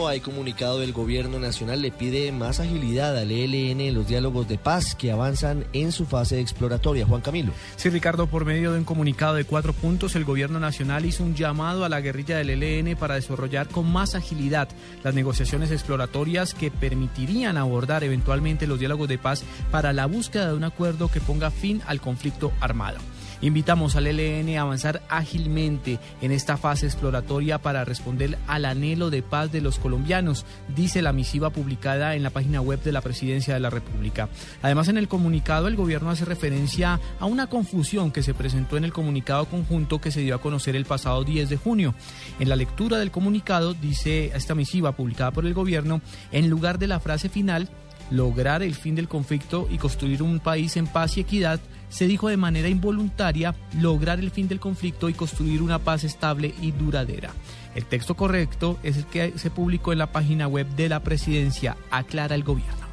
Hay comunicado del gobierno nacional le pide más agilidad al ELN en los diálogos de paz que avanzan en su fase exploratoria. Juan Camilo. Sí, Ricardo, por medio de un comunicado de cuatro puntos, el gobierno nacional hizo un llamado a la guerrilla del ELN para desarrollar con más agilidad las negociaciones exploratorias que permitirían abordar eventualmente los diálogos de paz para la búsqueda de un acuerdo que ponga fin al conflicto armado. Invitamos al ELN a avanzar ágilmente en esta fase exploratoria para responder al anhelo de paz de los colombianos, dice la misiva publicada en la página web de la Presidencia de la República. Además, en el comunicado el gobierno hace referencia a una confusión que se presentó en el comunicado conjunto que se dio a conocer el pasado 10 de junio. En la lectura del comunicado dice esta misiva publicada por el gobierno, en lugar de la frase final, lograr el fin del conflicto y construir un país en paz y equidad, se dijo de manera involuntaria lograr el fin del conflicto y construir una paz estable y duradera. El texto correcto es el que se publicó en la página web de la presidencia, aclara el gobierno.